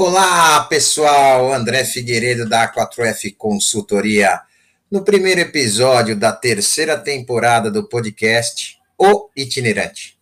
Olá, pessoal. André Figueiredo da 4F Consultoria. No primeiro episódio da terceira temporada do podcast O Itinerante.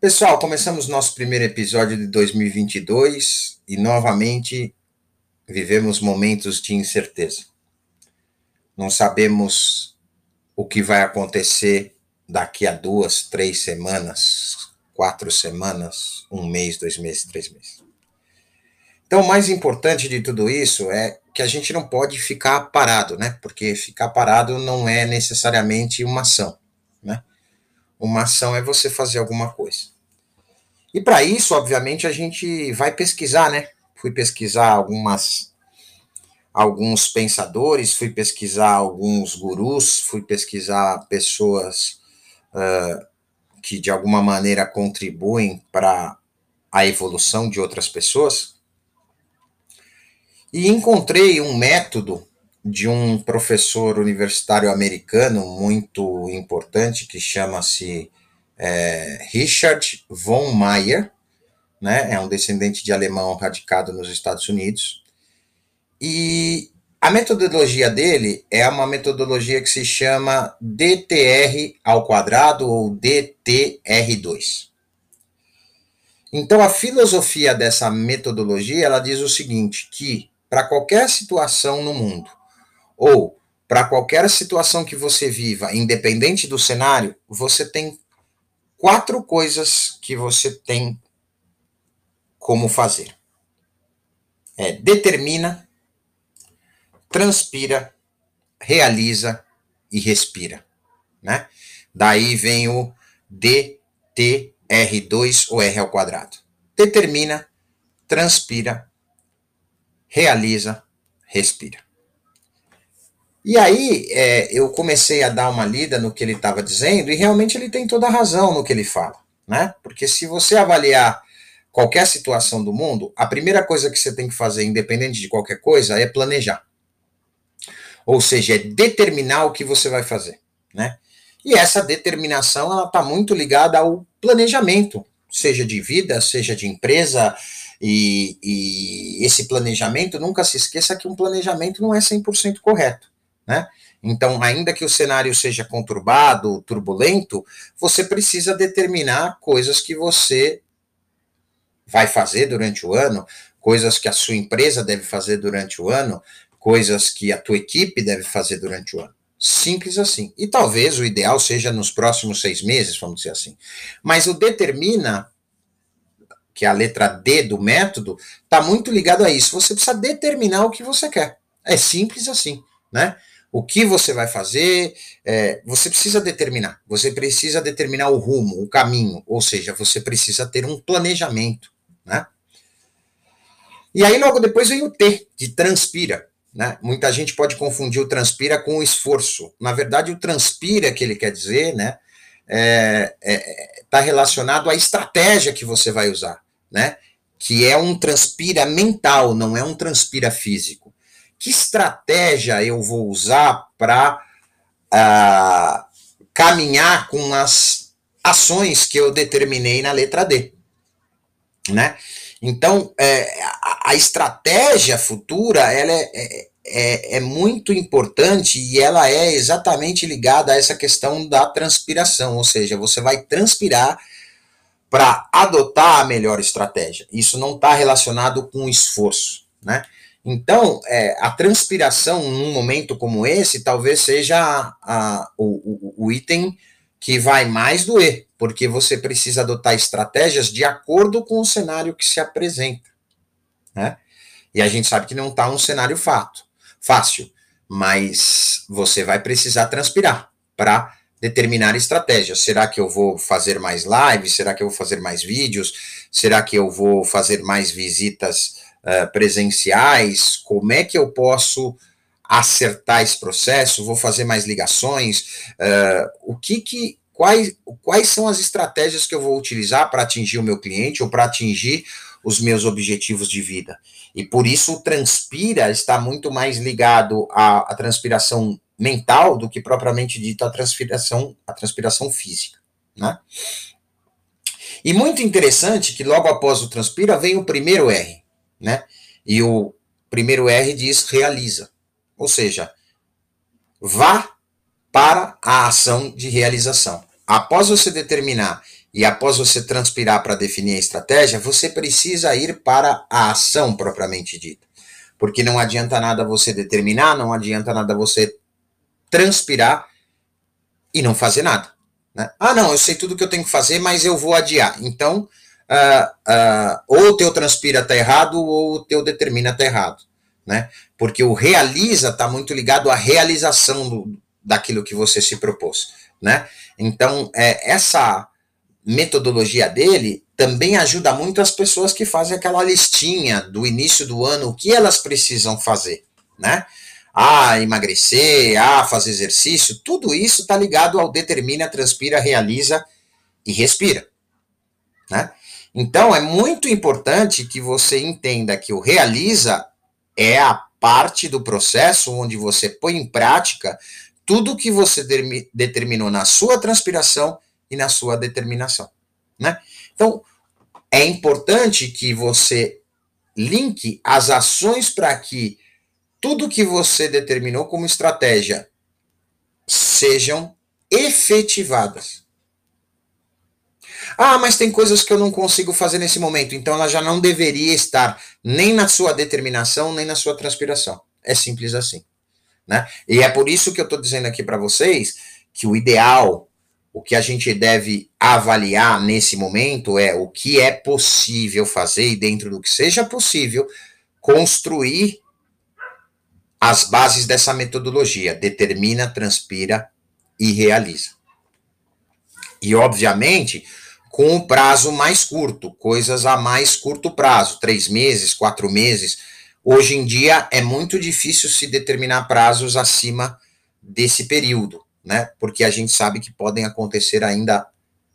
Pessoal, começamos nosso primeiro episódio de 2022 e novamente vivemos momentos de incerteza. Não sabemos o que vai acontecer daqui a duas, três semanas, quatro semanas, um mês, dois meses, três meses. Então, o mais importante de tudo isso é que a gente não pode ficar parado, né? Porque ficar parado não é necessariamente uma ação, né? Uma ação é você fazer alguma coisa. E para isso, obviamente, a gente vai pesquisar, né? Fui pesquisar algumas alguns pensadores, fui pesquisar alguns gurus, fui pesquisar pessoas uh, que de alguma maneira contribuem para a evolução de outras pessoas. E encontrei um método de um professor universitário americano muito importante que chama-se é, Richard von Meyer, né? É um descendente de alemão radicado nos Estados Unidos. E a metodologia dele é uma metodologia que se chama DTR ao quadrado ou DTR2. Então a filosofia dessa metodologia, ela diz o seguinte, que para qualquer situação no mundo ou para qualquer situação que você viva, independente do cenário, você tem quatro coisas que você tem como fazer. É, determina, transpira, realiza e respira, né? Daí vem o DTR2 ou R ao quadrado. Determina, transpira, realiza, respira. E aí é, eu comecei a dar uma lida no que ele estava dizendo e realmente ele tem toda a razão no que ele fala, né? Porque se você avaliar qualquer situação do mundo, a primeira coisa que você tem que fazer, independente de qualquer coisa, é planejar. Ou seja, é determinar o que você vai fazer, né? E essa determinação ela está muito ligada ao planejamento, seja de vida, seja de empresa, e, e, esse planejamento, nunca se esqueça que um planejamento não é 100% correto, né? Então, ainda que o cenário seja conturbado, turbulento, você precisa determinar coisas que você vai fazer durante o ano, coisas que a sua empresa deve fazer durante o ano, coisas que a tua equipe deve fazer durante o ano. Simples assim. E talvez o ideal seja nos próximos seis meses, vamos dizer assim. Mas o determina, que é a letra D do método, está muito ligado a isso. Você precisa determinar o que você quer. É simples assim, né? O que você vai fazer, é, você precisa determinar. Você precisa determinar o rumo, o caminho. Ou seja, você precisa ter um planejamento, né? E aí logo depois vem o T, de transpira. Né? Muita gente pode confundir o transpira com o esforço. Na verdade, o transpira que ele quer dizer, né, é, é, tá relacionado à estratégia que você vai usar, né? Que é um transpira mental, não é um transpira físico. Que estratégia eu vou usar para ah, caminhar com as ações que eu determinei na letra D, né? Então, é, a, a, estratégia futura ela é, é, é, é, muito importante e ela é exatamente ligada a essa questão da transpiração, ou seja, você vai transpirar para adotar a melhor estratégia. Isso não está relacionado com esforço, né? Então, é, a transpiração num momento como esse talvez seja a, a, o, o, o item que vai mais doer, porque você precisa adotar estratégias de acordo com o cenário que se apresenta. Né? E a gente sabe que não está um cenário fato, fácil, mas você vai precisar transpirar para determinar estratégias. Será que eu vou fazer mais lives? Será que eu vou fazer mais vídeos? Será que eu vou fazer mais visitas uh, presenciais? Como é que eu posso acertar esse processo, vou fazer mais ligações, uh, o que que, quais, quais são as estratégias que eu vou utilizar para atingir o meu cliente ou para atingir os meus objetivos de vida. E por isso o transpira está muito mais ligado à, à transpiração mental do que propriamente dito à transpiração, à transpiração física, né? E muito interessante que logo após o transpira vem o primeiro R, né? E o primeiro R diz realiza. Ou seja, vá para a ação de realização. Após você determinar e após você transpirar para definir a estratégia, você precisa ir para a ação propriamente dita. Porque não adianta nada você determinar, não adianta nada você transpirar e não fazer nada. Né? Ah, não, eu sei tudo que eu tenho que fazer, mas eu vou adiar. Então, uh, uh, ou o teu transpira está errado, ou o teu determina está errado. Né? Porque o realiza está muito ligado à realização do, daquilo que você se propôs. Né? Então, é, essa metodologia dele também ajuda muito as pessoas que fazem aquela listinha do início do ano, o que elas precisam fazer, né? a emagrecer, a fazer exercício, tudo isso está ligado ao determina, transpira, realiza e respira. Né? Então, é muito importante que você entenda que o realiza é a parte do processo onde você põe em prática tudo que você determinou na sua transpiração e na sua determinação. Né? Então, é importante que você linke as ações para que tudo que você determinou como estratégia sejam efetivadas. Ah, mas tem coisas que eu não consigo fazer nesse momento, então ela já não deveria estar nem na sua determinação, nem na sua transpiração. É simples assim. Né? E é por isso que eu estou dizendo aqui para vocês que o ideal, o que a gente deve avaliar nesse momento é o que é possível fazer e dentro do que seja possível, construir as bases dessa metodologia: determina, transpira e realiza. E, obviamente, com o prazo mais curto, coisas a mais curto prazo, três meses, quatro meses. Hoje em dia é muito difícil se determinar prazos acima desse período, né? Porque a gente sabe que podem acontecer ainda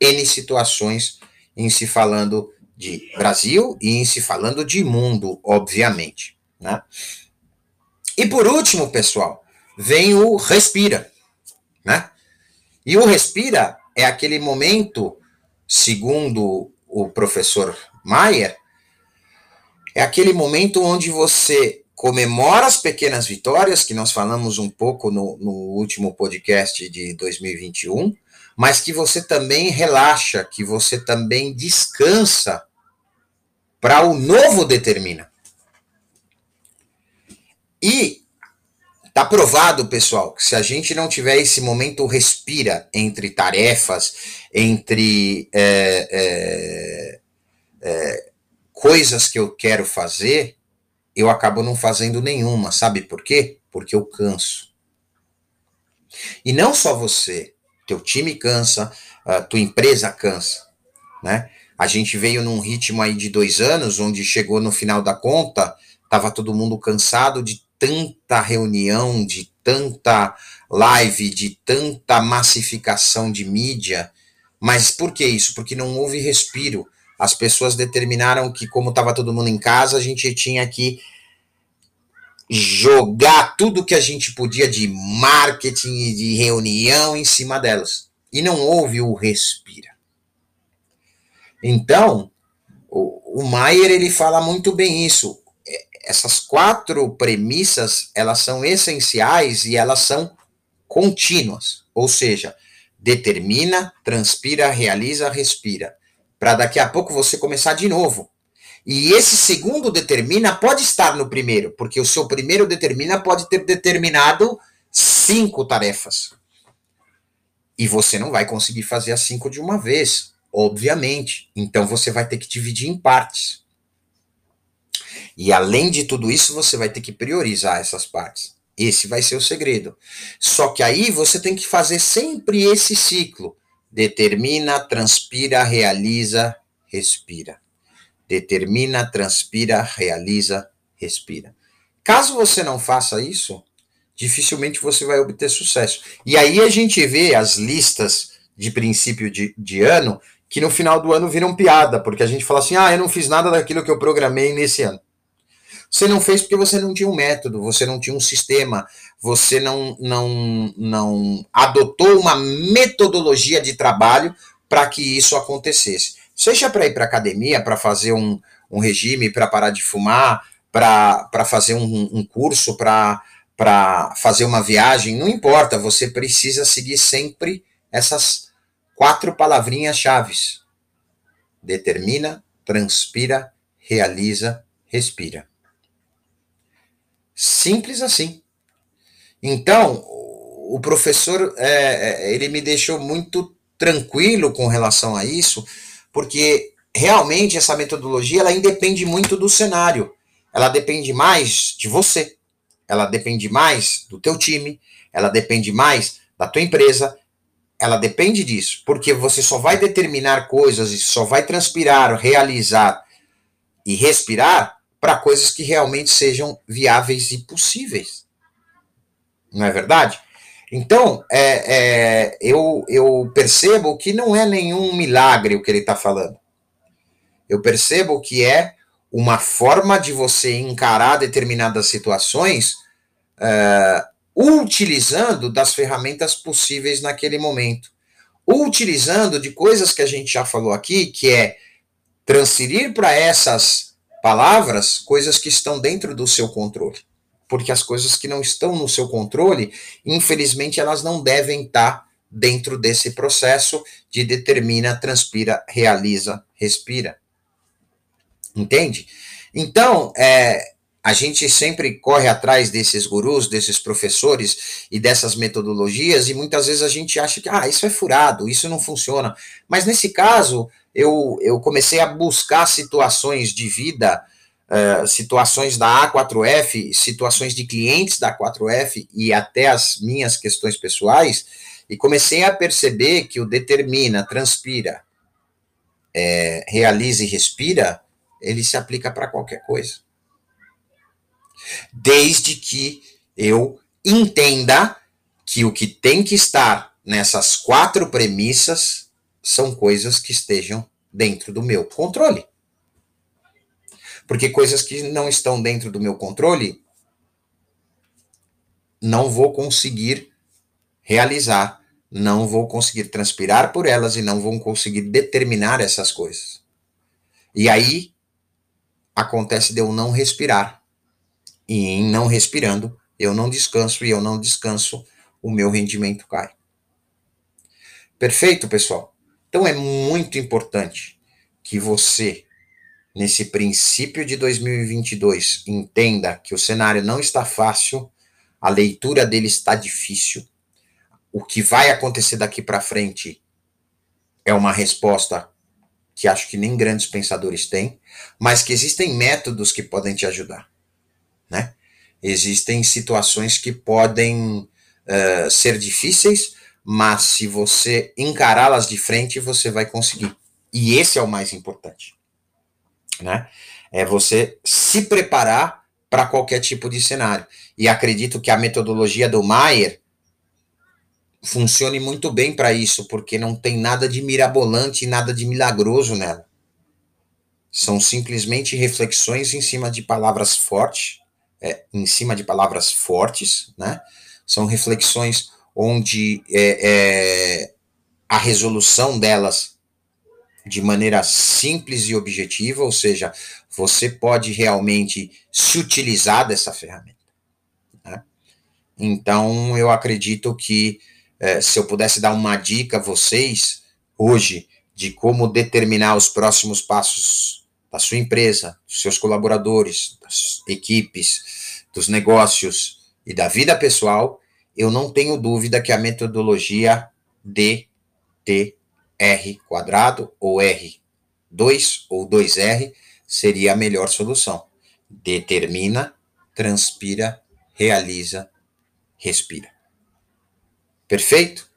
N situações em se falando de Brasil e em se falando de mundo, obviamente, né? E por último, pessoal, vem o respira, né? E o respira é aquele momento, segundo o professor Maier, é aquele momento onde você comemora as pequenas vitórias, que nós falamos um pouco no, no último podcast de 2021, mas que você também relaxa, que você também descansa para o novo determina. E tá provado, pessoal, que se a gente não tiver esse momento respira entre tarefas, entre é, é, é, coisas que eu quero fazer, eu acabo não fazendo nenhuma. Sabe por quê? Porque eu canso. E não só você, teu time cansa, tua empresa cansa, né? A gente veio num ritmo aí de dois anos, onde chegou no final da conta, tava todo mundo cansado de tanta reunião, de tanta live, de tanta massificação de mídia. Mas por que isso? Porque não houve respiro. As pessoas determinaram que, como estava todo mundo em casa, a gente tinha que jogar tudo que a gente podia de marketing e de reunião em cima delas. E não houve o respira. Então, o, Maier ele fala muito bem isso essas quatro premissas, elas são essenciais e elas são contínuas, ou seja, determina, transpira, realiza, respira, para daqui a pouco você começar de novo. E esse segundo determina pode estar no primeiro, porque o seu primeiro determina pode ter determinado cinco tarefas. E você não vai conseguir fazer as cinco de uma vez, obviamente. Então você vai ter que dividir em partes. E além de tudo isso, você vai ter que priorizar essas partes. Esse vai ser o segredo. Só que aí você tem que fazer sempre esse ciclo. Determina, transpira, realiza, respira. Determina, transpira, realiza, respira. Caso você não faça isso, dificilmente você vai obter sucesso. E aí a gente vê as listas de princípio de, de ano que no final do ano viram piada, porque a gente fala assim: ah, eu não fiz nada daquilo que eu programei nesse ano. Você não fez porque você não tinha um método, você não tinha um sistema, você não, não, não adotou uma metodologia de trabalho para que isso acontecesse. Seja para ir para academia, para fazer um, um regime, para parar de fumar, para fazer um, um curso, para fazer uma viagem, não importa, você precisa seguir sempre essas quatro palavrinhas chaves. Determina, transpira, realiza, respira. Simples assim. Então, o professor, é, é, ele me deixou muito tranquilo com relação a isso, porque realmente essa metodologia, ela independe muito do cenário. Ela depende mais de você. Ela depende mais do teu time. Ela depende mais da tua empresa. Ela depende disso, porque você só vai determinar coisas e só vai transpirar, realizar e respirar para coisas que realmente sejam viáveis e possíveis. Não é verdade? Então, é, é, eu, eu percebo que não é nenhum milagre o que ele está falando. Eu percebo que é uma forma de você encarar determinadas situações uh, utilizando das ferramentas possíveis naquele momento. Utilizando de coisas que a gente já falou aqui, que é transferir para essas palavras coisas que estão dentro do seu controle. Porque as coisas que não estão no seu controle, infelizmente, elas não devem estar dentro desse processo de determina, transpira, realiza, respira. Entende? Então, é, a gente sempre corre atrás desses gurus, desses professores e dessas metodologias, e muitas vezes a gente acha que, ah, isso é furado, isso não funciona. Mas nesse caso, eu, eu comecei a buscar situações de vida, uh, situações da A4F, situações de clientes da A4F e até as minhas questões pessoais, e comecei a perceber que o determina, transpira, é, realiza e respira, ele se aplica para qualquer coisa. Desde que eu entenda que o que tem que estar nessas quatro premissas são coisas que estejam dentro do meu controle. Porque coisas que não estão dentro do meu controle, não vou conseguir realizar, não vou conseguir transpirar por elas e não vou conseguir determinar essas coisas. E aí acontece de eu não respirar. E em não respirando, eu não descanso e eu não descanso, o meu rendimento cai. Perfeito, pessoal? Então é muito importante que você, nesse princípio de 2022, entenda que o cenário não está fácil, a leitura dele está difícil. O que vai acontecer daqui para frente é uma resposta que acho que nem grandes pensadores têm, mas que existem métodos que podem te ajudar, né? Existem situações que podem uh, ser difíceis, mas se você encará-las de frente, você vai conseguir. E esse é o mais importante, né? É você se preparar para qualquer tipo de cenário. E acredito que a metodologia do Maier funcione muito bem para isso, porque não tem nada de mirabolante, nada de milagroso nela. São simplesmente reflexões em cima de palavras fortes, é, em cima de palavras fortes, né? São reflexões onde é, é, a resolução delas de maneira simples e objetiva, ou seja, você pode realmente se utilizar dessa ferramenta. Né? Então, eu acredito que é, se eu pudesse dar uma dica a vocês hoje de como determinar os próximos passos da sua empresa, dos seus colaboradores, das equipes, dos negócios e da vida pessoal, eu não tenho dúvida que a metodologia DTR quadrado ou R2 ou 2R seria a melhor solução. Determina, transpira, realiza, respira. Perfeito?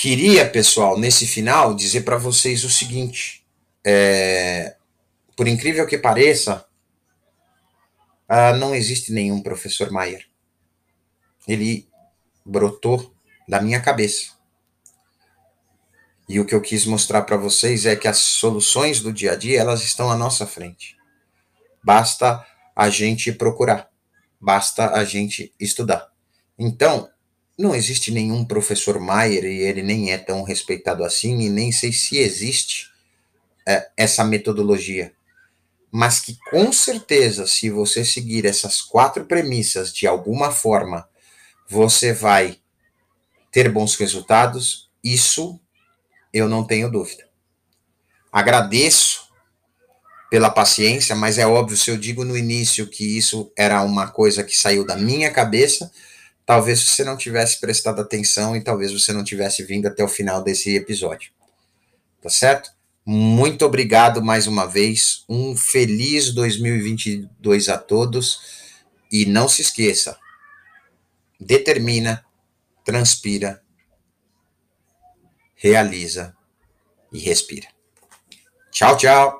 Queria, pessoal, nesse final, dizer para vocês o seguinte: é, por incrível que pareça, ah, não existe nenhum professor Maier. Ele brotou da minha cabeça. E o que eu quis mostrar para vocês é que as soluções do dia a dia, elas estão à nossa frente. Basta a gente procurar. Basta a gente estudar. Então, não existe nenhum professor Maier e ele nem é tão respeitado assim, e nem sei se existe é, essa metodologia. Mas que com certeza, se você seguir essas quatro premissas de alguma forma, você vai ter bons resultados, isso eu não tenho dúvida. Agradeço pela paciência, mas é óbvio, se eu digo no início que isso era uma coisa que saiu da minha cabeça, talvez você não tivesse prestado atenção e talvez você não tivesse vindo até o final desse episódio. Tá certo? Muito obrigado mais uma vez. Um feliz 2022 a todos. E não se esqueça: determina, transpira, realiza e respira. Tchau, tchau.